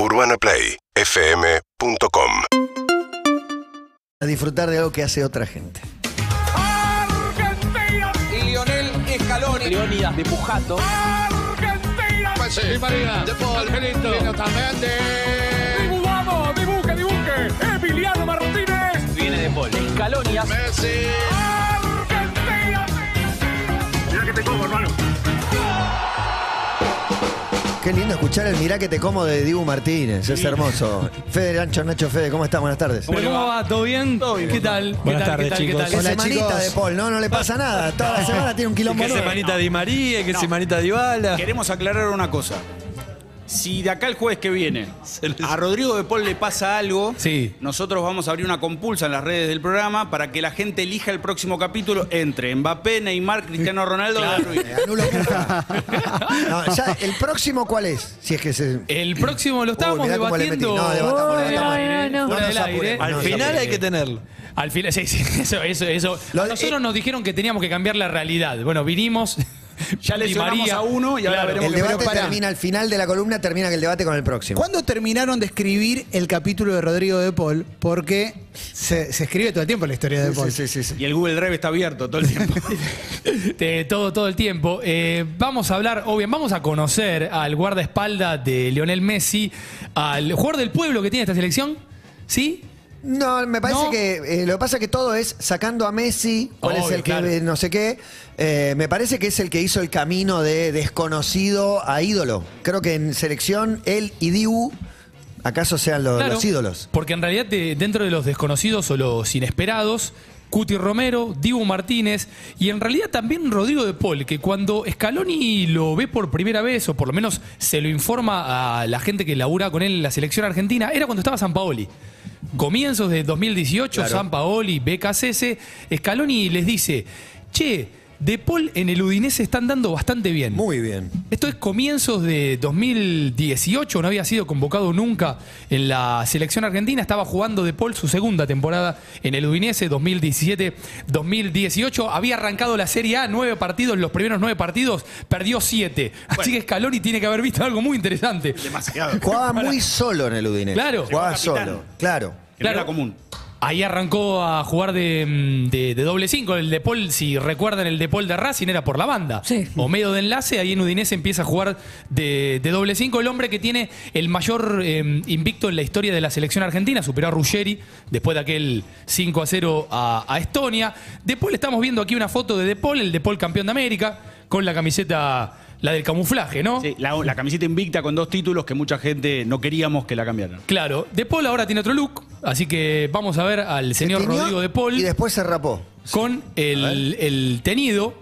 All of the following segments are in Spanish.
UrbanaPlayFM.com A disfrutar de algo que hace otra gente. Argentina, y Lionel Scaloni. Leonidas de Pujato. Argentina. Di María, De Paul, Angelito, Dibu, vamos, dibuque, dibuque. Emiliano Martínez. Viene de Paul. Escalonias. Messi. Argentina. Mira que te como, hermano. Qué lindo escuchar el Mirá que te como de Dibu Martínez. Es hermoso. Fede Ancho, Nacho Fede, ¿cómo estás? Buenas tardes. ¿Pero ¿Cómo va? ¿Todo bien? ¿Qué tal? ¿Qué Buenas tal? tardes, ¿Qué tal? ¿Qué chicos. tal? Qué Hola, semanita chicos. de Paul, no, no le pasa nada. Toda la semana tiene un quilombo ¿Qué nuevo. semanita Di María? ¿Qué semanita Di Bala? Queremos aclarar una cosa. Si de acá el jueves que viene a Rodrigo de Paul le pasa algo, Sí. nosotros vamos a abrir una compulsa en las redes del programa para que la gente elija el próximo capítulo entre Mbappé, Neymar, Cristiano Ronaldo y Ruiz. Eh. No, ya, ¿El próximo cuál es? Si es que se. El próximo lo estábamos Uy, debatiendo No, debatamos, debatamos. No, no, Al final hay que tenerlo. Al final, sí, sí, eso, eso, eso. Lo- a nosotros eh, nos dijeron que teníamos que cambiar la realidad. Bueno, vinimos. Ya Di lesionamos a uno y ahora Claro. veremos El debate termina al final de la columna, termina que el debate con el próximo. ¿Cuándo terminaron de escribir el capítulo de Rodrigo de Paul? Porque se, se escribe todo el tiempo la historia de Paul. Sí, sí, sí, sí. Y el Google Drive está abierto todo el tiempo. Eh, todo, todo el tiempo. Eh, vamos a hablar, o bien, vamos a conocer al guardaespaldas de Lionel Messi, al jugador del pueblo que tiene esta selección. ¿Sí? No, me parece No. que eh, lo que pasa es que todo es sacando a Messi, cuál es el que claro. eh, no sé qué. eh, me parece que es el que hizo el camino de desconocido a ídolo. Creo que en selección él y Dibu acaso sean los, Claro, los ídolos. Porque en realidad de- dentro de los desconocidos o los inesperados, Cuti Romero, Dibu Martínez y en realidad también Rodrigo de Paul, que cuando Scaloni lo ve por primera vez, o por lo menos se lo informa a la gente que labura con él en la selección argentina, era cuando estaba San Paoli. Comienzos de 2018, Claro. San Paoli, BKCS, Scaloni les dice, che, de Paul en el Udinese están dando bastante bien. Muy bien. Esto es comienzos de 2018, no había sido convocado nunca en la selección argentina, estaba jugando de Paul su segunda temporada en el Udinese 2017-2018, había arrancado la Serie A, nueve partidos, los primeros nueve partidos, perdió siete. Así que Scaloni tiene que haber visto algo muy interesante. Demasiado. Jugaba muy solo en el Udinese. Claro. Jugaba solo. Claro. No era común. Ahí arrancó a jugar de, mm, de- de doble cinco. El de Paul, si recuerdan, el de Paul de Racing era por la banda. O medio de enlace, ahí en Udinese empieza a jugar de, de doble cinco. El hombre que tiene el mayor eh, invicto en la historia de la selección argentina, superó a Ruggeri después de aquel 5 a 0 a, a Estonia. De Paul estamos viendo aquí una foto de De Paul, el De Paul campeón de América, con la camiseta, la del camuflaje, ¿no? Sí, la, la camiseta invicta con dos títulos que mucha gente no queríamos que la cambiaran. Claro, De Paul ahora tiene otro look, así que vamos a ver al señor Se Rodrigo De Paul. Y después se rapó. con el, el tenido.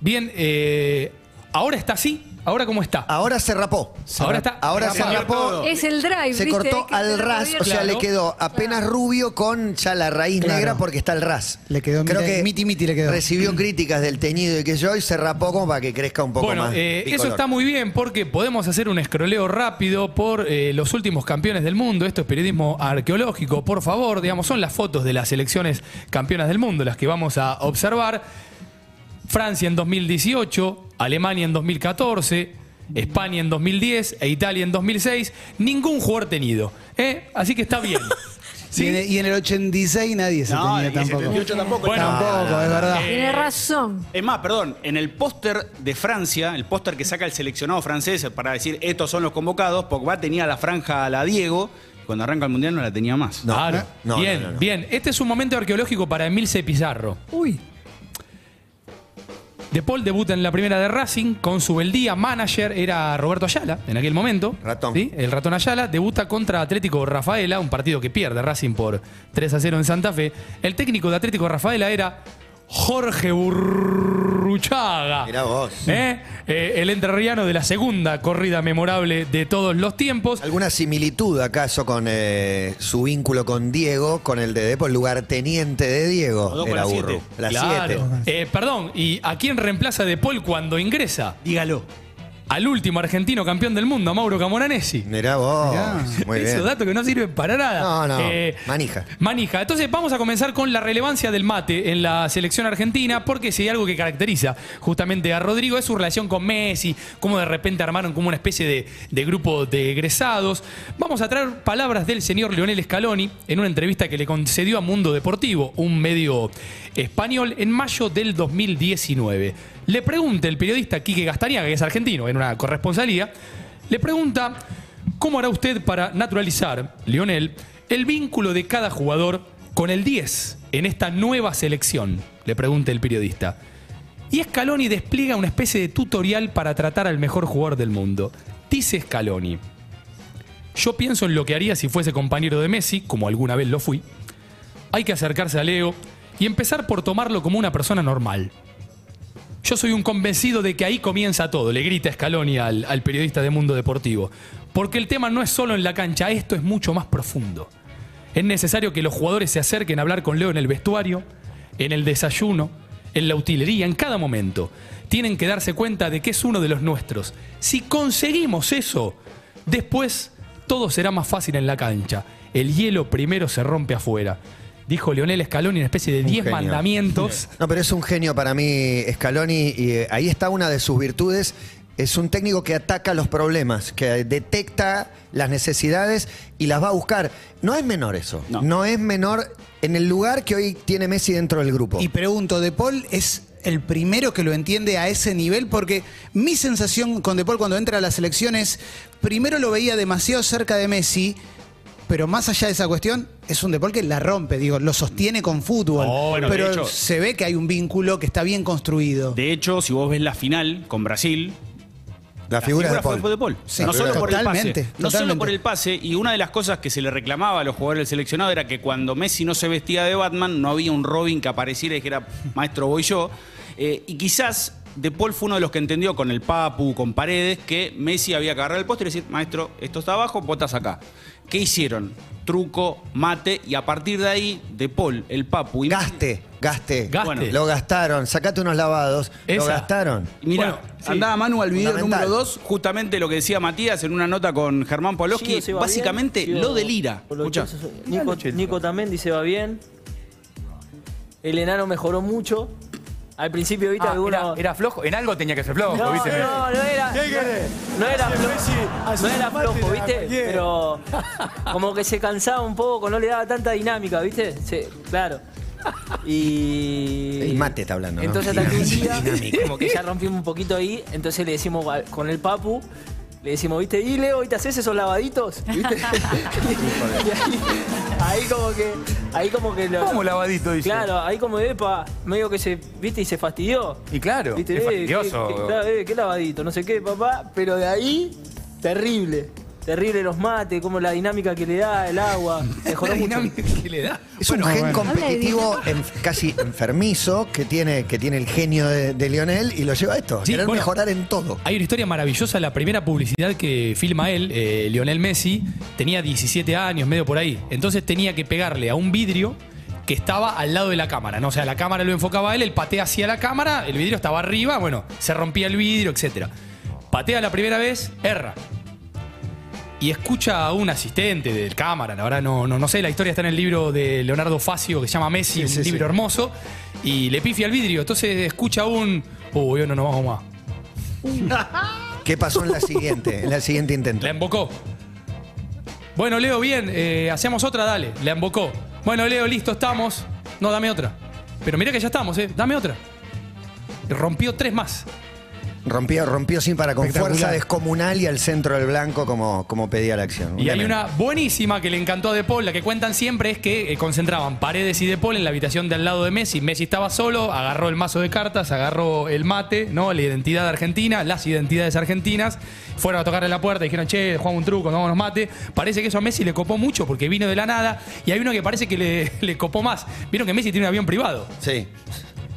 Bien, eh, ahora está así. ¿Ahora cómo está? Ahora se rapó. Ahora está. Ahora se rapó. todo. Es el drive. Se ¿viste? cortó Que al se ras, o sea, Claro. le quedó apenas rubio con ya la raíz Claro. negra porque está el ras. Le quedó Creo miti- que miti miti le quedó. Recibió críticas del teñido y que yo y se rapó como para que crezca un poco Bueno, más. eh, eso está muy bien porque podemos hacer un escroleo rápido por eh, los últimos campeones del mundo. Esto es periodismo arqueológico, por favor. Digamos, son las fotos de las selecciones campeonas del mundo las que vamos a observar. Francia en 2018, Alemania en 2014, España en 2010 e Italia en 2006. Ningún jugador tenido. ¿eh? Así que está bien. Y, en el, y en el 86 nadie se No, tenía y en el tampoco. 78 tampoco. Bueno, Tampoco, es verdad. Tiene razón. Es más, perdón, en el póster de Francia, el póster que saca el seleccionado francés para decir estos son los convocados, Pogba tenía la franja a la Diego, cuando arranca el mundial no la tenía más. No, Claro. no, bien, no, no, no. bien. Este es un momento arqueológico para Emilce Pizarro. Uy. De Paul debuta en la primera de Racing con su beldía. Manager era Roberto Ayala en aquel momento. Ratón. ¿sí? El ratón Ayala. Debuta contra Atlético Rafaela, un partido que pierde Racing por 3 a 0 en Santa Fe. El técnico de Atlético Rafaela era Jorge Burruchaga. Mirá vos. ¿Eh? Eh, el entrerriano de la segunda corrida memorable de todos los tiempos. ¿Alguna similitud acaso con eh, su vínculo con Diego, con el de Depo, el lugarteniente de Diego? Era la burro. siete. La Claro. 7. Eh, perdón, ¿y a quién reemplaza De Paul cuando ingresa? Dígalo. Al último argentino campeón del mundo, a Mauro Camoranesi. Mirá vos. Mirá. Muy bien. Esos datos que no sirven para nada. No, no, Eh, manija. Manija. Entonces vamos a comenzar con la relevancia del mate en la selección argentina, porque si hay algo que caracteriza justamente a Rodrigo es su relación con Messi, cómo de repente armaron como una especie de, de grupo de egresados. Vamos a traer palabras del señor Leonel Scaloni en una entrevista que le concedió a Mundo Deportivo, un medio español, en mayo del 2019. Le pregunta el periodista Quique Gastariaga, que es argentino, en una corresponsalía, le pregunta cómo hará usted para naturalizar, Lionel, el vínculo de cada jugador con el 10 en esta nueva selección, le pregunta el periodista. Y Scaloni despliega una especie de tutorial para tratar al mejor jugador del mundo. Dice Scaloni, yo pienso en lo que haría si fuese compañero de Messi, como alguna vez lo fui. Hay que acercarse a Leo y empezar por tomarlo como una persona normal. Yo soy un convencido de que ahí comienza todo, le grita Scaloni al, al periodista de Mundo Deportivo. Porque el tema no es solo en la cancha, esto es mucho más profundo. Es necesario que los jugadores se acerquen a hablar con Leo en el vestuario, en el desayuno, en la utilería, en cada momento. Tienen que darse cuenta de que es uno de los nuestros. Si conseguimos eso, después todo será más fácil en la cancha. El hielo primero se rompe afuera. Dijo Leonel Scaloni, una especie de Un 10 genio. mandamientos. No, pero es un genio para mí, Scaloni, y eh, ahí está una de sus virtudes. Es un técnico que ataca los problemas, que detecta las necesidades y las va a buscar. No es menor eso. No. No, es menor en el lugar que hoy tiene Messi dentro del grupo. Y pregunto, ¿De Paul es el primero que lo entiende a ese nivel? Porque mi sensación con De Paul cuando entra a las elecciones, primero lo veía demasiado cerca de Messi, pero más allá de esa cuestión, es un De Paul que la rompe, digo, lo sostiene con fútbol. Oh, bueno, de pero hecho- se ve que hay un vínculo que está bien construido. De hecho, si vos ves la final con Brasil, la figura de Paul. fue de Paul. Sí, no solo por el totalmente, pase. No solo por el pase. Y una de las cosas que se le reclamaba a los jugadores del seleccionado era que cuando Messi no se vestía de Batman, no había un Robin que apareciera y dijera, maestro, voy yo. Eh, y quizás De Paul fue uno de los que entendió con el Papu, con Paredes, que Messi había que agarrar el postre y decir, maestro, esto está abajo, estás acá. ¿Qué hicieron? Truco, mate, y a partir de ahí, De Paul, el Papu y Gaste, gaste. Gaste. Bueno, Lo gastaron. Sacate unos lavados. Lo Esa. gastaron. Mira, Bueno, sí. andaba Manu al video Fundamental. número 2, justamente lo que decía Matías en una nota con Germán Poloski, Gio se va básicamente bien, lo delira. Escuchá. Nico, Nico también dice va bien. El enano mejoró mucho. Al principio, viste, Ah, era, era flojo, en algo tenía que ser flojo, no, ¿viste? no, no era. No era flojo, no era flojo, ¿viste? Pero como que se cansaba un poco, no le daba tanta dinámica, ¿viste? Se- claro. Y. El mate está hablando, ¿no? Entonces hasta que un día, Dinámica. como que ya rompimos un poquito ahí, entonces le decimos con el papu, le decimos, ¿viste? Y Leo, ¿y te haces esos lavaditos? ¿Viste? y ahí, ahí como que. Ahí como que lo. ¿Cómo lavadito dice? Claro, ahí como Epa, medio que se, viste, y se fastidió. Y claro, ¿Viste? es Eh, fastidioso. qué- qué- claro, eh, qué lavadito, no sé qué, papá. Pero de ahí, terrible. Terrible los mates, como la dinámica que le da el agua. Mejoró La mucho. dinámica que le da. Es un gen competitivo en- casi enfermizo que tiene, que tiene el genio de, de Lionel y lo lleva a esto. a Sí, querer bueno. mejorar en todo. Hay una historia maravillosa, la primera publicidad que filma él, eh, Lionel Messi, tenía 17 años, medio por ahí. Entonces tenía que pegarle a un vidrio que estaba al lado de la cámara, ¿no? O sea, la cámara lo enfocaba a él, él patea hacia la cámara, el vidrio estaba arriba, bueno, se rompía el vidrio, etc. Patea la primera vez, erra. Y escucha a un asistente del cámara, la verdad no, no, no sé, la historia está en el libro de Leonardo Facio que se llama Messi, Sí, un sí. libro hermoso, y le pifia al vidrio, entonces escucha un, uy, no nos vamos más. ¿Qué pasó en la siguiente? En la siguiente intento. La embocó. Bueno, Leo, bien, eh, hacemos otra, dale. La embocó. Bueno, Leo, listo, estamos. No, dame otra. Pero mira que ya estamos, ¿eh? Dame otra. Y rompió tres más. Rompió, rompió sin para con fuerza descomunal y al centro del blanco como, como pedía la acción. Y hay una buenísima que le encantó a De Paul. La que cuentan siempre es que eh, concentraban Paredes y De Paul en la habitación de al lado de Messi. Messi estaba solo, agarró el mazo de cartas, agarró el mate, ¿no? La identidad argentina, las identidades argentinas. Fueron a tocarle la puerta y dijeron, che, jugamos un truco, no vámonos mate. Parece que eso a Messi le copó mucho porque vino de la nada. Y hay uno que parece que le, le copó más. Vieron que Messi tiene un avión privado. Sí.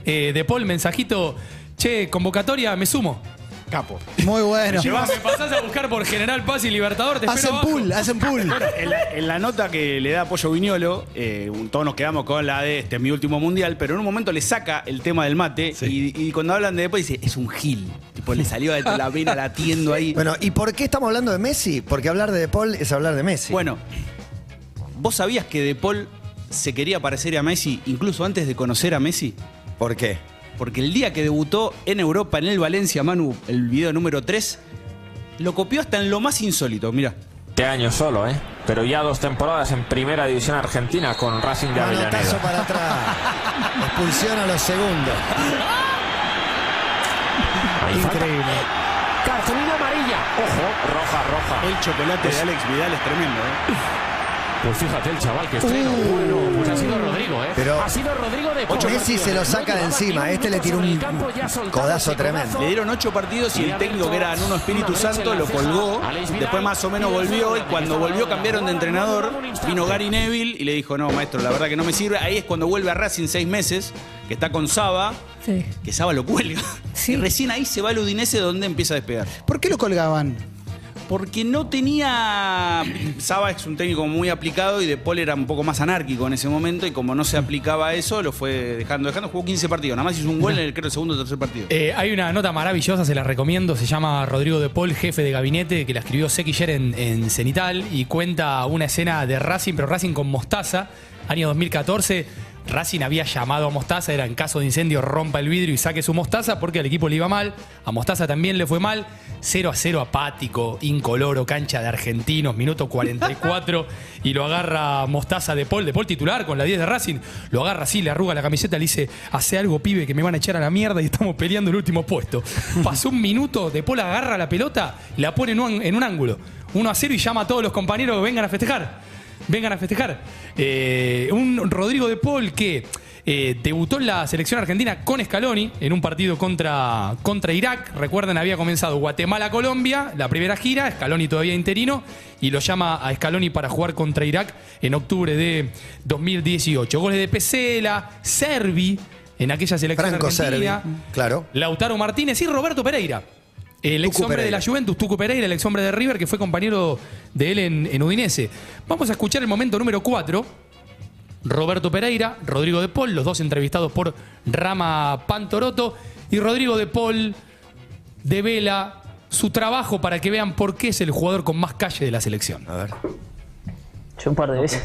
Eh, de Paul, mensajito, che, convocatoria, me sumo. Capo. Muy bueno. Si vas- me pasás a buscar por General Paz y Libertador, te espero Hacen abajo. pool, hacen pool. En la, en la nota que le da apoyo Viñolo, eh, un- todos nos quedamos con la de este es mi último mundial, pero en un momento le saca el tema del mate y, y cuando hablan de después dice, es un gil. Tipo, le salió de la vena latiendo ahí. Bueno, ¿y por qué estamos hablando de Messi? Porque hablar de De Paul es hablar de Messi. Bueno, ¿vos sabías que De Paul se quería parecer a Messi incluso antes de conocer a Messi? ¿Por qué? Porque el día que debutó en Europa, en el Valencia, Manu, el video número 3, lo copió hasta en lo más insólito, mira. Este año solo, ¿eh? Pero ya dos temporadas en Primera División Argentina con Racing de Manotazo Avellaneda. para atrás. Expulsión a los segundos. Increíble. Cartulina amarilla. Ojo, roja, roja. El chocolate de Alex Vidal es tremendo, ¿eh? Pues fíjate el chaval que estrena. Bueno, pues ha sido Rodrigo, ¿eh? Pero- ha sido Rodrigo de Paul. Messi se lo saca de encima. Este le tiró un codazo tremendo. Le dieron ocho partidos y el técnico que era Nuno Espíritu Santo lo colgó. Después más o menos volvió y cuando volvió cambiaron de entrenador. Vino Gary Neville y le dijo, no, maestro, la verdad que no me sirve. Ahí es cuando vuelve a Racing seis meses, que está con Saba, Sí. que Saba lo cuelga. Sí. Y recién ahí se va al Udinese donde empieza a despegar. ¿Por qué lo colgaban? Porque no tenía. Saba es un técnico muy aplicado y De Paul era un poco más anárquico en ese momento. Y como no se aplicaba a eso, lo fue dejando. Dejando, jugó 15 partidos. Nada más hizo un gol en el, creo, el segundo o tercer partido. Eh, hay una nota maravillosa, se la recomiendo, se llama Rodrigo de Paul, jefe de gabinete, que la escribió Sequiller en, en Cenital y cuenta una escena de Racing, pero Racing con Mostaza, año 2014. Racing había llamado a Mostaza, era en caso de incendio rompa el vidrio y saque su Mostaza porque al equipo le iba mal, a Mostaza también le fue mal, 0 a 0 apático, incoloro, cancha de argentinos, minuto 44 y lo agarra Mostaza de Paul, de Paul titular con la 10 de Racing, lo agarra así, le arruga la camiseta, le dice, hace algo pibe que me van a echar a la mierda y estamos peleando el último puesto. Pasó un minuto, de Paul agarra la pelota, la pone en un, un ángulo, 1 a 0 y llama a todos los compañeros que vengan a festejar vengan a festejar. Eh, un Rodrigo de Paul que eh, debutó en la selección argentina con Scaloni en un partido contra, contra Irak. Recuerden, había comenzado Guatemala-Colombia, la primera gira, Scaloni todavía interino, y lo llama a Scaloni para jugar contra Irak en octubre de 2018. Goles de Pesela, Servi en aquella selección Franco Servi. argentina. Claro. Lautaro Martínez y Roberto Pereira. El ex hombre de la Juventus, Tucu Pereira, el ex hombre de River, que fue compañero de él en, en Udinese. Vamos a escuchar el momento número 4. Roberto Pereira, Rodrigo de Paul, los dos entrevistados por Rama Pantoroto. Y Rodrigo de Paul devela su trabajo para que vean por qué es el jugador con más calle de la selección. A ver. Yo un par de veces.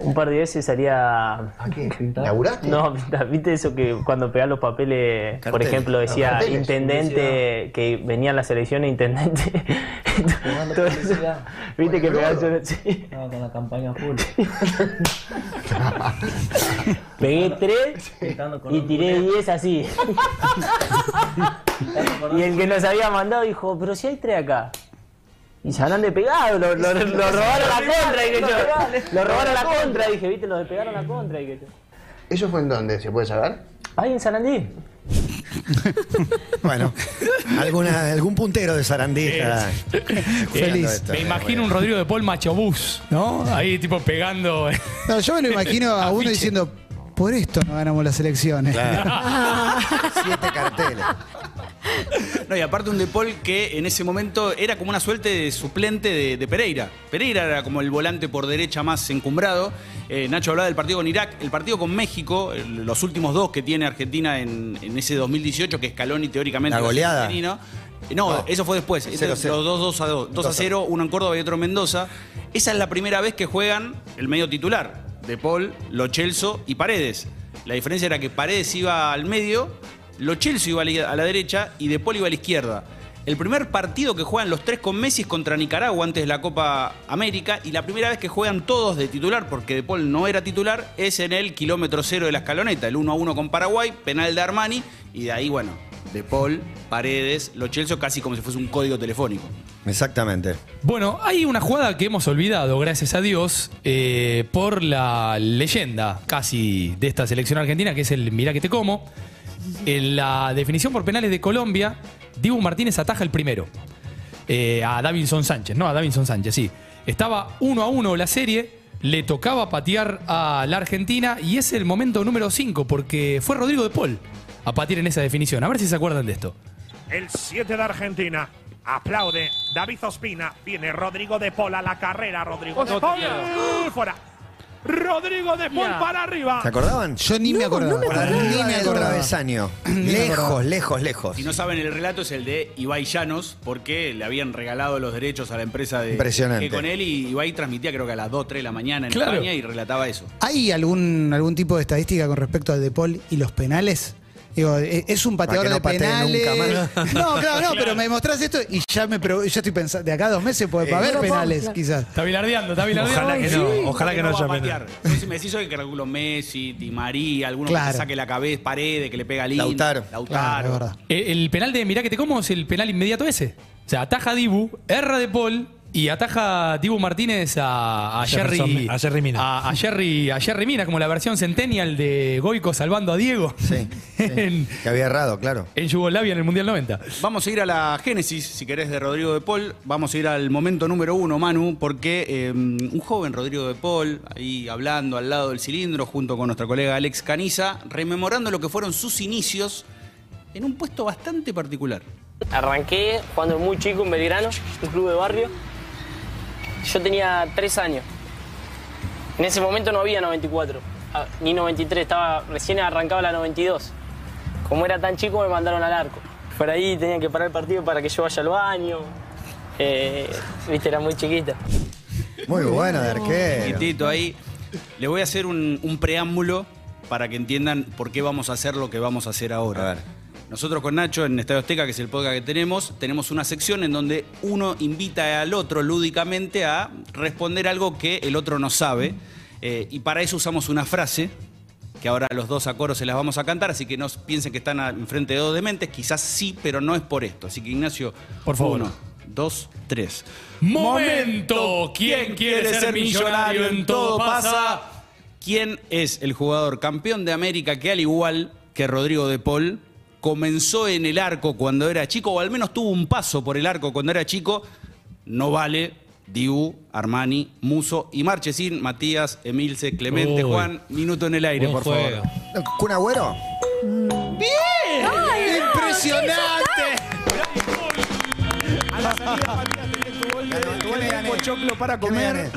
Un par de veces salía. ¿Laburaste? No, viste eso que cuando pegás los papeles, por ejemplo, decía Carteles, intendente, que venía a la selección e intendente. Todo eso. Viste que pegás sí. con la campaña full. Pegué tres y tiré diez así. y el que nos había mandado dijo, pero si hay tres acá. Y se habrán de pegado, lo, lo- lo robaron a la contra, dije yo. Lo robaron a la contra, dije, viste, lo despegaron a la contra, dije yo. ¿Eso fue en dónde? ¿Se puede saber? Ahí en Sarandí. Bueno, alguna, algún puntero de Sarandí Feliz. esto. Me imagino un Rodrigo de Paul machobús, ¿no? Ahí tipo pegando. No, yo me lo imagino a uno Afiche. diciendo, por esto no ganamos las elecciones. Siete carteles. No, y aparte un De Paul que en ese momento era como una suerte de suplente de, de Pereira. Pereira era como el volante por derecha más encumbrado. Eh, Nacho hablaba del partido con Irak. El partido con México, el- los últimos dos que tiene Argentina en, en ese 2018, que Scaloni teóricamente... La goleada. No, No. eso fue después. Este- 0-0. los dos 2 a 2. 2 a 0, uno en Córdoba y otro en Mendoza. Esa es la primera vez que juegan el medio titular. De Paul, Lo Celso y Paredes. La diferencia era que Paredes iba al medio, Lo Celso iba a la, derecha y De Paul iba a la izquierda. El primer partido que juegan los tres con Messi es contra Nicaragua antes de la Copa América y la primera vez que juegan todos de titular, porque De Paul no era titular, es en el kilómetro cero de la escaloneta, el 1 a 1 con Paraguay, penal de Armani y de ahí, bueno, De Paul, Paredes, Lo Celso casi como si fuese un código telefónico. Exactamente. Bueno, hay una jugada que hemos olvidado, gracias a Dios, eh, por la leyenda casi de esta selección argentina, que es el Mirá que te como. En la definición por penales de Colombia, Dibu Martínez ataja el primero. Eh, a Davinson Sánchez, no, a Davinson Sánchez, sí. Estaba uno a uno la serie, le tocaba patear a la Argentina y es el momento número 5 porque fue Rodrigo de Paul a patear en esa definición. A ver si se acuerdan de esto. el 7 de Argentina. Aplaude David Ospina. Viene Rodrigo de Paul a la carrera. Rodrigo de Paul. Fuera. Rodrigo de Paul para arriba. ¿Se acordaban? Yo ni me No, acordaba. no me acordaba. arriba Ni me del acordaba. travesaño. Lejos, lejos, lejos. Si no saben, el relato es el de Ibai Llanos, porque le habían regalado los derechos a la empresa de Impresionante. que con él y Ibai transmitía creo que a las 2, 3 de la mañana en Claro. España y relataba eso. ¿Hay algún, algún tipo de estadística con respecto al De Paul y los penales? Digo, ¿e- ¿es un pateador que no de penales? nunca No, claro, no, pero me mostrás esto y ya me pro- ya estoy pensando, de acá a dos meses puede Eh, haber penales, claro. quizás. Está bilardeando, está bilardeando. Ojalá que sí. no, ojalá que no va haya. Entonces, me decís hoy que calculo Messi, Di María, alguno Claro. que te saque la cabeza, paredes, que le pega al Lautaro. Claro, Lautaro. es verdad. Eh, El penal de Mirá que te como es el penal inmediato ese. O sea, ataja Dibu, erra de Paul y ataja Dibu Martínez a, a Jerry. A Jerry Mina. A, a Jerry, a Jerry Mina, como la versión Centennial de Goico salvando a Diego. Sí, sí. en, Que había errado, claro. en Yugoslavia en el Mundial 90. Vamos a ir a la génesis, si querés, de Rodrigo de Paul. Vamos a ir al momento número uno, Manu, porque eh, un joven Rodrigo de Paul, ahí hablando al lado del cilindro, junto con nuestra colega Alex Caniza, rememorando lo que fueron sus inicios en un puesto bastante particular. Arranqué jugando muy chico en Belgrano, un club de barrio. Yo tenía tres años. En ese momento no había 94, ah, ni 93, estaba recién arrancaba la 92. Como era tan chico me mandaron al arco. Por ahí tenían que parar el partido para que yo vaya al baño. Eh, Viste, era muy chiquita. Muy bueno de arquero. Chiquitito ahí. Le voy a hacer un, un preámbulo para que entiendan por qué vamos a hacer lo que vamos a hacer ahora. A ver. Nosotros con Nacho en Estadio Azteca, que es el podcast que tenemos, tenemos una sección en donde uno invita al otro lúdicamente a responder algo que el otro no sabe. Eh, y para eso usamos una frase, que ahora los dos a coro se las vamos a cantar, así que no piensen que están enfrente de dos dementes, quizás sí, pero no es por esto. Así que Ignacio, Por favor. Uno, dos, tres. Momento. ¿Quién quiere ser millonario en todo pasa? ¿Quién es el jugador campeón de América que al igual que Rodrigo de Paul comenzó en el arco cuando era chico o al menos tuvo un paso por el arco cuando era chico? No vale Dibu, Armani, Muso y Marchesín, Matías, Emilce, Clemente, Uy. Juan, minuto en el aire, Buen por juego. favor. ¿Kun Agüero? ¡Impresionante! A la salida Matías tenía tu gol de- de pochoclo para ¿Qué me comer.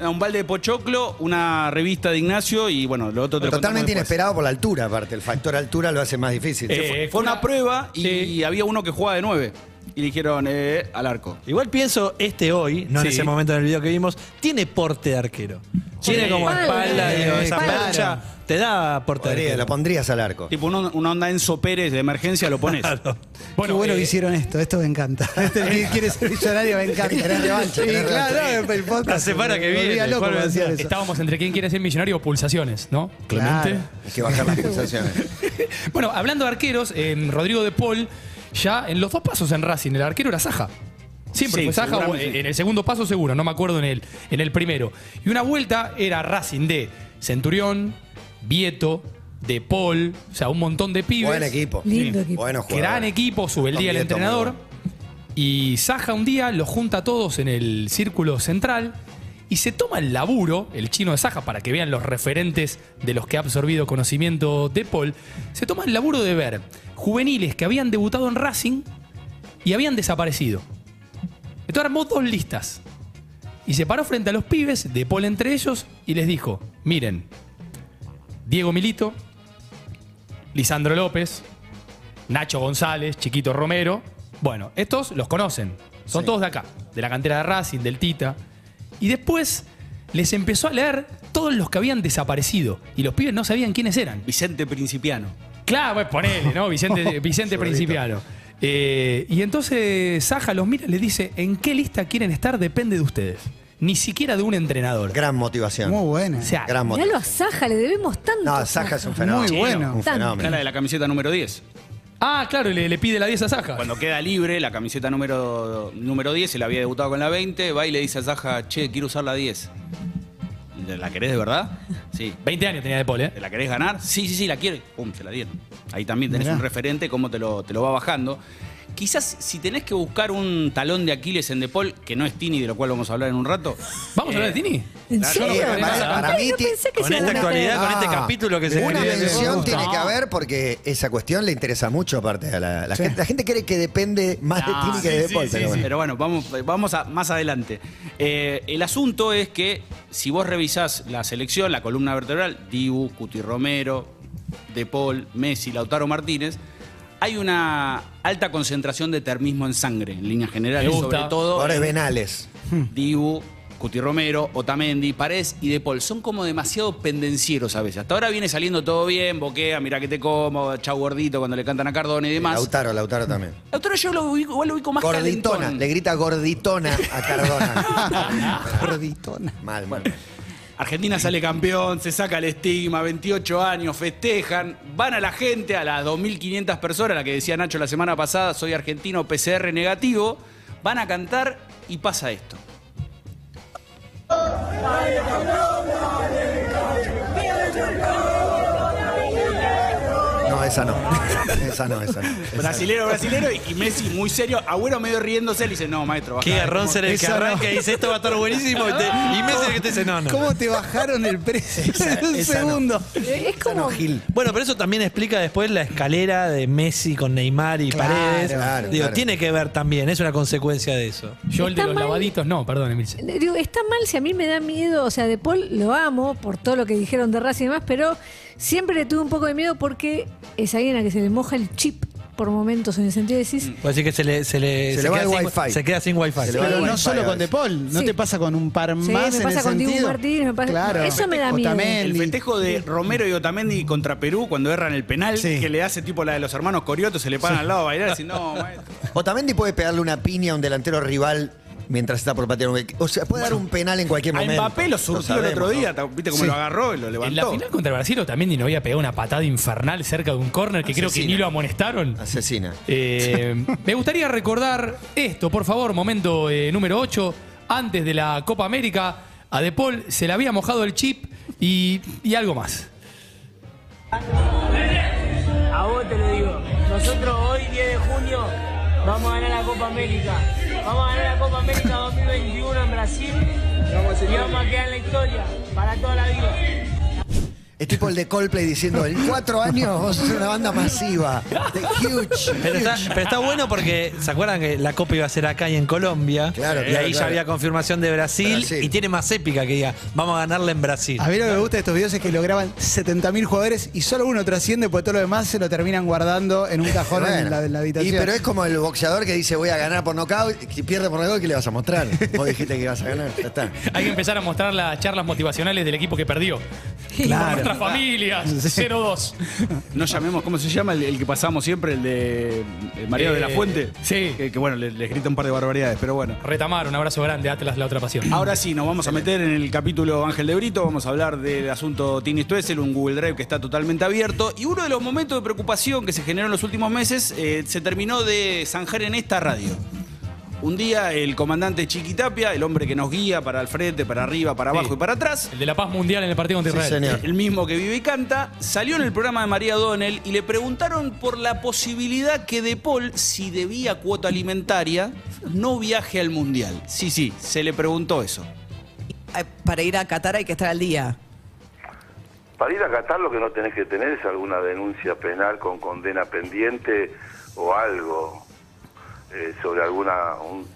Ah, Un balde de pochoclo, una revista de Ignacio y bueno, lo otro te lo Totalmente contamos después. inesperado por la altura, aparte. El factor altura lo hace más difícil. Eh, Fue una prueba y Sí. había uno que jugaba de nueve. Y le dijeron, eh, al arco. Igual pienso, este hoy, no Sí. en ese momento en el video que vimos, tiene porte de arquero. Tiene como Espalda. digo, esa percha, te da porte de Podría- lo pondrías al arco. Tipo una, una onda Enzo Pérez de emergencia, lo pones. Claro. Qué bueno eh, que hicieron esto, esto me encanta. Este que quiere ser millonario me encanta. Revancha, claro, revancha. el podcast. La semana que viene, loco. Estábamos entre quién quiere ser millonario o pulsaciones, ¿no? Claro. Clemente. Hay que bajar las pulsaciones. Bueno, hablando de arqueros, en Rodrigo de Paul, ya en los dos pasos en Racing, el arquero era Saja. Siempre Sí, fue Saja, en el segundo paso seguro, no me acuerdo en el, en el primero. Y una vuelta era Racing de Centurión, Vieto, de Paul, o sea, un montón de pibes. Buen equipo. Lindo equipo. Buenos jugadores. Gran equipo, sube el Con día el Vieto, muy entrenador. bueno. Y Saja un día los junta a todos en el círculo central y se toma el laburo, el chino de Saja, para que vean los referentes de los que ha absorbido conocimiento de Paul, se toma el laburo de ver juveniles que habían debutado en Racing y habían desaparecido. Entonces armó dos listas. Y se paró frente a los pibes, de Paul entre ellos, y les dijo, miren, Diego Milito, Lisandro López, Nacho González, Chiquito Romero. Bueno, estos los conocen. Son Sí. todos de acá, de la cantera de Racing, del Tita. Y después les empezó a leer todos los que habían desaparecido. Y los pibes no sabían quiénes eran. Vicente Principiano. Claro, pues ponele, ¿no? Vicente, Vicente Principiano. Eh, y entonces Saja los mira y les dice, ¿en qué lista quieren estar? Depende de ustedes. Ni siquiera de un entrenador. Gran motivación. Muy buena. O sea, Gran Miralo a Saja, le debemos tanto. No, Saja es un fenómeno. Muy bueno. Un. Era la fenómeno. de la camiseta número 10. ah, claro, y le, le pide la 10 a Saja. Cuando queda libre, la camiseta número, número 10, él había debutado con la 20, va y le dice a Zaja, che, quiero usar la 10. ¿La querés de verdad? Sí. 20 años tenía de Paul, ¿eh? ¿Te la querés ganar? Sí, sí, sí, la quiero. Pum, se la dieron. Ahí también tenés Mirá. un referente, cómo te lo, te lo va bajando. Quizás si tenés que buscar un talón de Aquiles en De Paul, que no es Tini, de lo cual vamos a hablar en un rato. ¿Vamos a hablar de Tini? ¿En Claro, serio? yo no para- creo para Ay, mí no ti- pensé que Con esta actualidad, con este Ah, capítulo que se Una mención gusta. tiene que haber porque esa cuestión le interesa mucho aparte a la, la gente. La gente cree que depende más de Tini que de Paul, sí, pero sí. bueno. Pero bueno, vamos, vamos a, más adelante. Eh, el asunto es que si vos revisás la selección, la columna vertebral, Dibu, Cuti Romero, De Paul, Messi, Lautaro Martínez, hay una alta concentración de termismo en sangre, en líneas generales, Me gusta. sobre todo Ahora es en Venales. Dibu, Cuti Romero, Otamendi, Paredes y De Paul. Son como demasiado pendencieros a veces. Hasta ahora viene saliendo todo bien, boquea, mira que te como, chau gordito cuando le cantan a Cardona y demás. Lautaro, Lautaro también. Lautaro yo lo ubico, igual lo ubico más Gorditona, calentón. le grita gorditona a Cardona. Gorditona. mal, mal. Argentina sale campeón, se saca el estigma, 28 años, festejan, van a la gente, a las 2.500 personas, la que decía Nacho la semana pasada, soy argentino, PCR negativo, van a cantar y pasa esto. No, esa no. Esa no, esa no. Esa Brasilero, brasilero y y Messi muy serio, Agüero medio riéndose, le dice, no, maestro, bajá Qué garrón ser el que Esa no. arranca y dice esto va a estar buenísimo y, te- y Messi el que te dice no, no. ¿Cómo te bajaron el precio en un esa no. segundo? Es como. Gil. Bueno, pero eso también explica después la escalera de Messi con Neymar y Claro, Paredes. claro, Digo, claro. tiene que ver también, es una consecuencia de eso. Yo el de Está los mal. lavaditos, no, perdón, Emilce. Digo, está mal si a mí me da miedo, o sea, de Paul lo amo por todo lo que dijeron de Racing y demás, pero siempre le tuve un poco de miedo porque es alguien a que se le moja el chip por momentos, en el sentido de decís, Puede decir que se le, se le, Se le va queda el sin, wifi. se queda sin wifi. Se le va el Pero no wifi solo con De. Paul, ¿no Sí. te pasa con un par Sí, más me en pasa el con Dibu sentido? Martínez, me pasa- Claro. Eso me da miedo. Otamendi. El festejo de Romero y Otamendi contra Perú cuando erran el penal, Sí. que le hace tipo la de los hermanos Corioto, se le paran al lado a bailar y dicen, no, maestro. Otamendi puede pegarle una piña a un delantero rival mientras está por patear un... O sea, puede dar un penal en cualquier A momento. Mbappé lo surtió el otro día, ¿no? viste cómo Sí. lo agarró y lo En la levantó. final contra Brasil también no había pegado una patada infernal cerca de un córner que creo que ni lo amonestaron. Asesina. Eh, me gustaría recordar esto, por favor, momento eh, número 8. Antes de la Copa América, a De Paul se le había mojado el chip y, y algo más. A vos te lo digo. Nosotros hoy, 10 de junio, vamos a ganar la Copa América. Vamos a ganar la Copa América 2021 en Brasil. Y vamos a quedar en la historia para toda la vida. Es tipo el de Coldplay diciendo, en cuatro años a ser una banda masiva. The huge. Pero está, huge. pero está bueno porque se acuerdan que la Copa iba a ser acá y en Colombia. Claro, y claro, ahí ya había confirmación de Brasil, Brasil. y tiene más épica que diga, vamos a ganarla en Brasil. A mí lo que me gusta de estos videos es que lo graban 70.000 jugadores y solo uno trasciende porque todo lo demás se lo terminan guardando en un cajón Bueno. en, la, en la habitación. Y pero es como el boxeador que dice voy a ganar por nocaut, si pierde por nocaut, ¿qué le vas a mostrar? Vos dijiste que ibas a ganar, ya está. Hay que empezar a mostrar las charlas motivacionales del equipo que perdió. Por nuestras familias, 0-2. No llamemos, ¿cómo se llama? El, el que pasamos siempre, el de el Mariano de la Eh, Fuente. sí. Que, que, bueno, le- les grita un par de barbaridades, pero bueno. Retamar, un abrazo grande, Atlas, la otra pasión. Ahora sí, nos vamos a meter en el capítulo Ángel de Brito, vamos a hablar del asunto Tini Stoessel, un Google Drive que está totalmente abierto. Y uno de los momentos de preocupación que se generó en los últimos meses eh, se terminó de zanjar en esta radio. Un día el comandante Chiquitapia, el hombre que nos guía para el frente, para arriba, para abajo Sí. y para atrás, El de la paz mundial en el partido contra Sí, Israel. señor. el mismo que vive y canta, salió en el programa de María O'Donnell y le preguntaron por la posibilidad que De Paul, si debía cuota alimentaria, no viaje al Mundial. Sí, sí, se le preguntó eso. Eh, Para ir a Qatar hay que estar al día. Para ir a Qatar lo que no tenés que tener es alguna denuncia penal con condena pendiente o algo eh, sobre alguna un-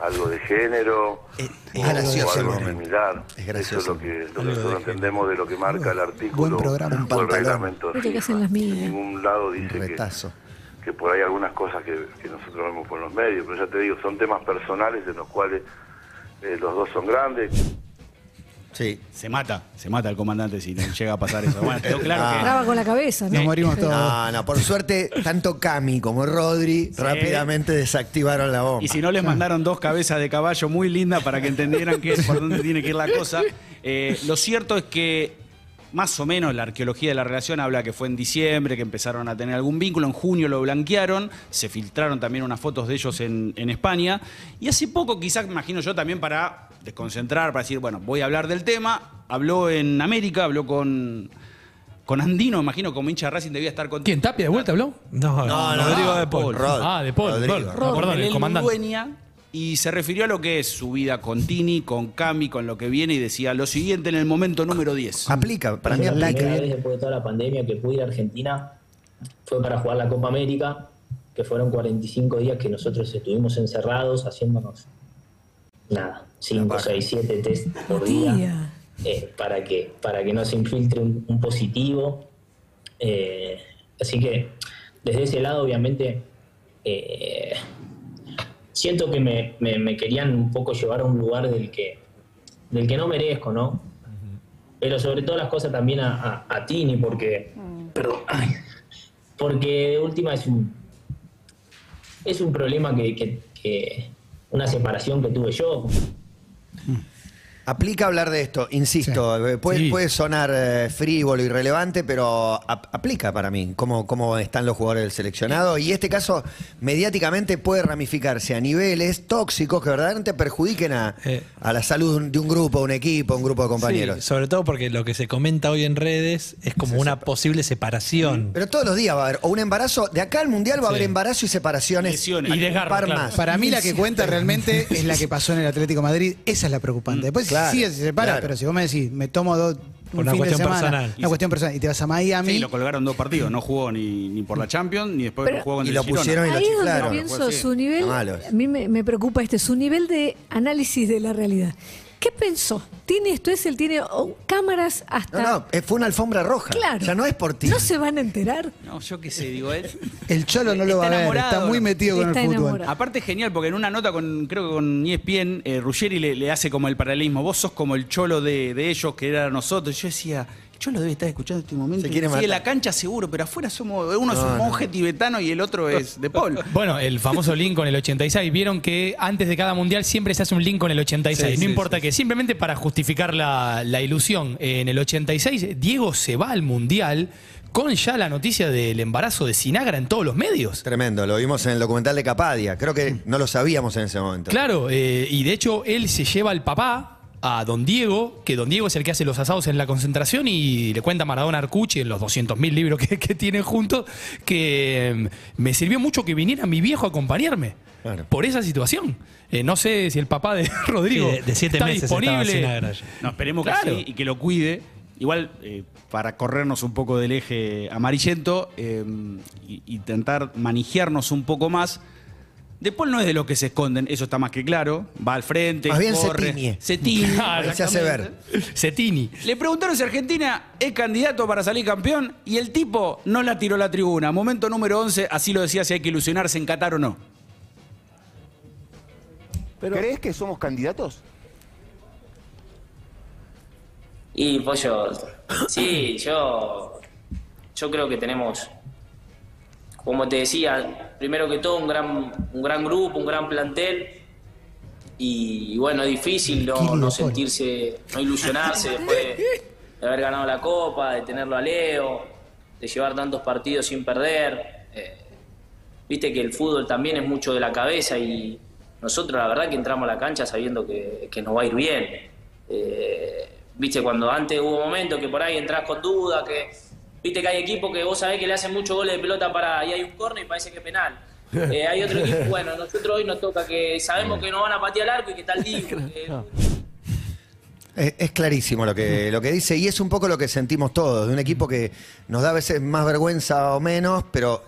algo de género Es o, gracioso algo el similar. Es Eso es gracioso. lo que, lo que nosotros entendemos de lo que marca el artículo Buen programa. o Un el pantalón. reglamento. Que hacen las En ningún lado Un dice que, por ahí algunas cosas que, que nosotros vemos por los medios, pero ya te digo, son temas personales en los cuales eh, los dos son grandes. Sí. Se mata, se mata el comandante si no llega a pasar eso. Bueno, quedó claro Ah. que. Graba con la cabeza, ¿no? Nos morimos todos. No, no, por suerte, tanto Cami como Rodri rápidamente desactivaron la bomba. Y si no les mandaron dos cabezas de caballo muy lindas para que entendieran que es por dónde tiene que ir la cosa. Eh, lo cierto es que más o menos la arqueología de la relación habla que fue en diciembre, que empezaron a tener algún vínculo, en junio lo blanquearon, se filtraron también unas fotos de ellos en, en España. Y hace poco, quizás, me imagino yo también para desconcentrar, para decir, bueno, voy a hablar del tema, habló en América, habló con con Andino, imagino, como hincha de Racing debía estar con. ¿Quién, Tapia de vuelta habló? No, No, no, Rodrigo no. de Paul. Rod. Ah, de Paul. Rodrigo. Paul. Rod. Ah, perdón, el comandante. Ludueña, y se refirió a lo que es su vida con Tini, con Cami, con lo que viene y decía lo siguiente en el momento número 10. Aplica, para mí la aplica. primera vez después de toda la pandemia que pude ir a Argentina fue para jugar la Copa América, que fueron 45 días que nosotros estuvimos encerrados haciéndonos nada, 5, 6, 7 test por día eh, para, que, para que no se infiltre un, un positivo. Eh, así que desde ese lado, obviamente, eh, siento que me, me- me querían un poco llevar a un lugar del que, del que no merezco, ¿no? Pero sobre todas las cosas también a, a- a Tini, porque. Perdón. ay, porque de última es un. Es un problema que, que- que- Una separación que tuve yo. Aplica hablar de esto, insisto, eh, puede, Sí. puede sonar eh, frívolo, irrelevante, pero ap- aplica para mí cómo, cómo están los jugadores del seleccionado. Y este caso, mediáticamente, puede ramificarse a niveles tóxicos que verdaderamente perjudiquen a, Eh. a la salud de un, de un grupo, un equipo, un grupo de compañeros. Sí, sobre todo porque lo que se comenta hoy en redes es como una posible separación. Pero todos los días va a haber, o un embarazo, de acá al mundial va a Sí. haber embarazo y separaciones. Lesiones. Y Y desgarro, par claro. más. Para mí la que cuenta realmente es la que pasó en el Atlético de Madrid. Esa es la preocupante. Después Claro, sí se separa, claro. pero si vos me decís, me tomo dos, un una fin de cuestión semana, personal. una cuestión personal, y te vas a Miami. Sí, lo colgaron dos partidos. No jugó ni, ni por la Champions, ni después Pero- jugó contra Y lo pusieron y lo Ahí es donde chiflaron. pienso su nivel, a mí me, me preocupa este, su nivel de análisis de la realidad. ¿Qué pensó? ¿Tiene esto es él tiene oh, cámaras hasta No, no, eh, fue una alfombra roja. Claro. Ya no es por ti. ¿No se van a enterar? No, yo qué sé, digo, él. El Cholo no lo va a ver, está muy metido con el fútbol. enamorado. Aparte es genial porque en una nota con, creo que con ESPN, eh, Ruggeri le, le hace como el paralelismo. Vos sos como el cholo de, de ellos que era nosotros. Yo decía, el cholo debe estar escuchando en este momento. Se quiere sí, matar. en la cancha seguro, pero afuera somos, uno es No, un no. monje tibetano y el otro es de Paul. Bueno, el famoso link con el 86. Vieron que antes de cada mundial siempre se hace un link con el 86. Sí, no sí, importa sí, que, simplemente para justificar la, la ilusión. En el 86, Diego se va al mundial con ya la noticia del embarazo de Sinagra en todos los medios. Tremendo, lo vimos en el documental de Capadia. Creo que no lo sabíamos en ese momento. Claro, eh, y de hecho él se lleva al papá, a don Diego, que don Diego es el que hace los asados en la concentración y le cuenta a Maradona Arcucci en los 200.000 libros que, que tienen juntos, que mm, me sirvió mucho que viniera mi viejo a acompañarme. Claro. Por esa situación. Eh, no sé si el papá de Rodrigo Sí, de- de siete está meses disponible. No, esperemos Claro. que sí y que lo cuide. Igual, eh, para corrernos un poco del eje amarillento e intentar manejarnos un poco más. De Paul no es de los que se esconden, eso está más que claro. Va al frente, Más bien se corre, tiñe. se tiñe, Claro, se hace ver. Cetini. Le preguntaron si Argentina es candidato para salir campeón y el tipo no la tiró a la tribuna. Momento número 11, así lo decía si hay que ilusionarse en Qatar o no. ¿Crees que somos candidatos? Y pollo, sí, yo, yo creo que tenemos, como te decía, primero que todo un gran, un gran grupo, un gran plantel. Y, bueno, es difícil no, no sentirse, no ilusionarse después de, de haber ganado la Copa, de tenerlo a Leo, de llevar tantos partidos sin perder. Eh, Viste que el fútbol también es mucho de la cabeza y nosotros la verdad que entramos a la cancha sabiendo que, que nos va a ir bien. Eh, Viste, cuando antes hubo momentos que por ahí entras con duda, que viste que hay equipos que vos sabés que le hacen muchos goles de pelota para y hay un córner y parece que es penal. Eh, hay otro equipo, bueno, nosotros hoy nos toca que sabemos que no van a patear al arco y que está el Dibu, que- Es, es clarísimo lo que, lo que dice y es un poco lo que sentimos todos, de un equipo que nos da a veces más vergüenza o menos, pero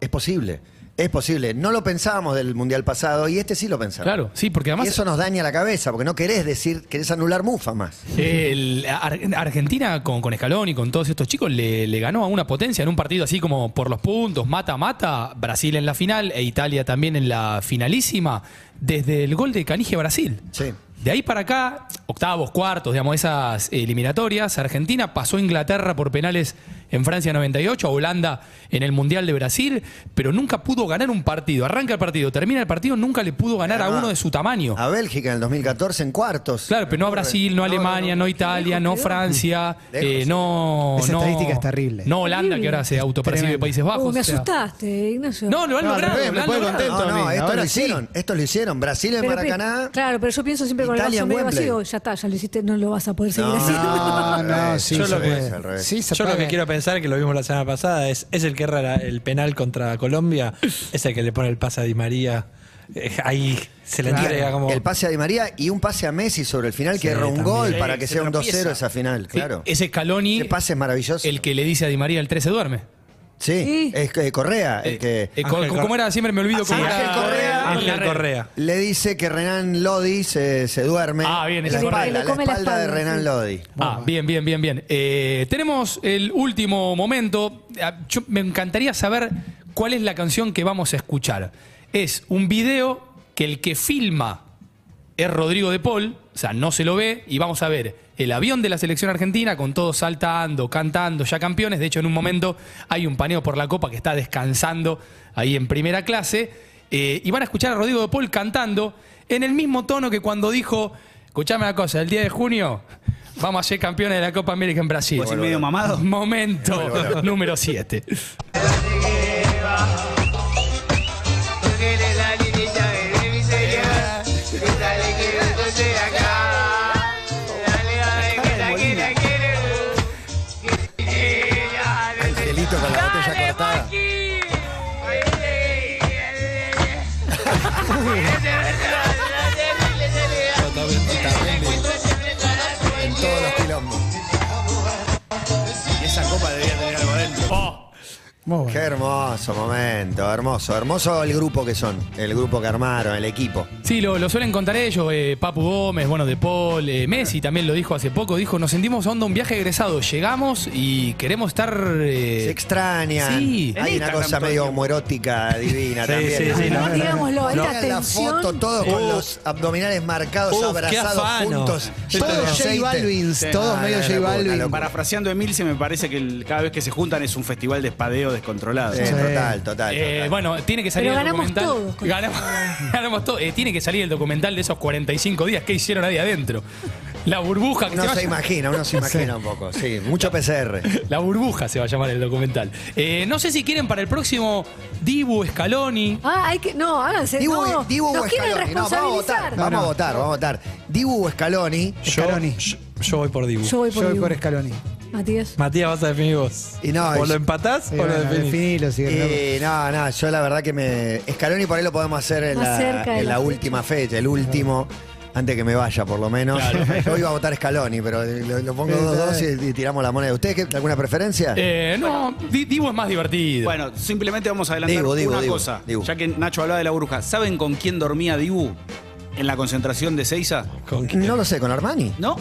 es posible, es posible. No lo pensábamos del Mundial pasado y este sí lo pensamos. Claro, sí, porque además y eso nos daña la cabeza, porque no querés decir, querés anular Mufa más. El- Ar- Argentina con, con Escalón y con todos estos chicos le, le ganó a una potencia en un partido así como por los puntos, mata-mata, Brasil en la final e Italia también en la finalísima, desde el gol de Canigia Brasil. Sí. De ahí para acá, octavos, cuartos, digamos, esas eliminatorias, Argentina pasó a Inglaterra por penales en Francia 98, a Holanda en el Mundial de Brasil, pero nunca pudo ganar un partido. Arranca el partido, termina el partido, nunca le pudo ganar a uno de su tamaño. A Bélgica en el 2014 en cuartos. Claro, pero no a Brasil, no a Alemania, no, Italia, no Francia, eh, no. Esa no- estadística es terrible. No Holanda, que ahora se autopercibe. Países Bajos. Uh, me asustaste, Ignacio. No, lo han No, al logrado. me lo contento. No, no, a mí. esto lo sí. hicieron. Esto lo hicieron. Brasil en Maracaná. claro, pero yo pienso siempre con el vaso medio vacío. Ya está, ya lo hiciste, no lo vas a poder seguir No, haciendo. No, no, sí, Yo lo puede. que quiero pensar, que lo vimos la semana pasada, es, es el que erra la- el penal contra Colombia, es el que le pone el pase a Di María. Eh, ahí se le Claro. entrega como. El pase a Di María y un pase a Messi sobre el final que Sí, erró un también. gol Sí, para que se sea un tropieza. 2-0 esa final, Sí, claro. Ese Scaloni, Ese pase es maravilloso. el que le dice a Di María el 13 duerme. Sí, Sí. es que Correa, el que Eh, co- Ángel ¿Cómo Cor- era? Siempre me olvido cómo Ángel era. Correa. Ángel Correa. le dice que Renan Lodi se, se duerme. Ah, bien, en la ese espalda, la espalda de espalda, Renan sí. Lodi. Ah, bien, bien, bien, bien. Eh, tenemos el último momento. Ah, yo- me encantaría saber cuál es la canción que vamos a escuchar. Es un video que el que filma es Rodrigo de Paul, o sea, no se lo ve, y vamos a ver el avión de la selección argentina con todos saltando, cantando, ya campeones. De hecho, en un momento hay un paneo por la copa que está descansando ahí en primera clase. eh, y van a escuchar a Rodrigo de Paul cantando en el mismo tono que cuando dijo, escuchame una cosa, el 10 de junio vamos a ser campeones de la Copa América en Brasil. ¿Vos medio mamado? Momento número 7. Muy bueno. Qué hermoso momento, hermoso, hermoso el grupo que son, el grupo que armaron, el equipo. Sí, lo, lo suelen contar ellos, eh, Papu Gómez, bueno, De Paul, eh, Messi también lo dijo hace poco, dijo, nos sentimos onda un viaje egresado, llegamos y queremos estar... eh, Se extrañan. Sí. Hay una cosa medio homoerótica divina Sí, también. sí, sí, No, no, digámoslo, Hagan la tensión. foto todos con los abdominales marcados, abrazados juntos. Todos J. Balvin, todos Ah, medio una J Balvin. Parafraseando a Emilce, me parece que el- cada vez que se juntan es un festival de espadeo descontrolado. Sí, total, total. eh, total. bueno, tiene que salir Pero el ganamos documental. todos con Ganamos, ganamos todos. Eh, tiene que salir el documental de esos 45 días que hicieron ahí adentro. La burbuja que Uno se, va se imagina, uno se imagina un poco, sí. Mucho PCR. La burbuja se va a llamar el documental. Eh, no sé si quieren para el próximo Dibu Scaloni. Ah, hay que. No, háganse. Dibu, no, Dibu nos o quieren Scaloni. No, vamos a votar, responsabilizar. vamos a votar, vamos a votar. Dibu o Scaloni. Yo, Scaloni. yo, yo voy por Dibu. Yo voy por, Yo voy Dibu. por Scaloni. Matías. Matías, vas a definir vos. Y no, o y- lo empatás o lo definís. definilo, si querés. Eh, no, no, yo la verdad que me. Scaloni por ahí lo podemos hacer en Más la, cerca de en la la fecha. última fecha, el último, antes que me vaya por lo menos. Yo iba a votar Scaloni, pero lo, lo pongo 2-2 y, y tiramos la moneda. ¿Ustedes qué- alguna preferencia? Eh, no, Di- Dibu es más divertido. Bueno, simplemente vamos a adelantar Dibu, Dibu, una Dibu, cosa. Dibu. Ya que Nacho hablaba de la burbuja, ¿saben con quién dormía Dibu en la concentración de Seiza? ¿Con quién? no lo sé, ¿con Armani? ¿No?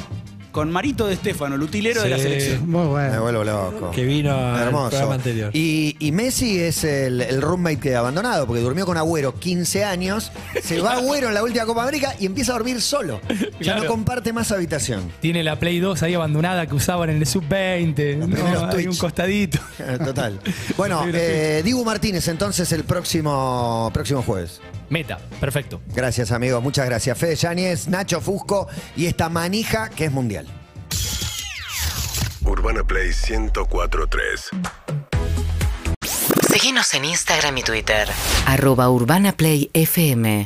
Con Marito de Stefano, el utilero de la Sí. selección. Muy Me bueno. vuelvo loco. Que vino al Hermoso. programa anterior. Y, y Messi es el, el roommate que ha abandonado, porque durmió con Agüero 15 años, se va Agüero en la última Copa América y empieza a dormir solo. Ya Claro. no comparte más habitación. Tiene la Play 2 ahí abandonada que usaban en el Sub-20. No, primeros hay Twitch. un costadito. Total. Bueno, eh, Dibu Martínez entonces el próximo, próximo jueves. Meta, perfecto. Gracias amigos, muchas gracias. Fede Yáñez, Nacho Fusco y esta manija que es mundial. Urbana Play 1043. Síguenos en Instagram y Twitter. Arroba Urbana Play FM.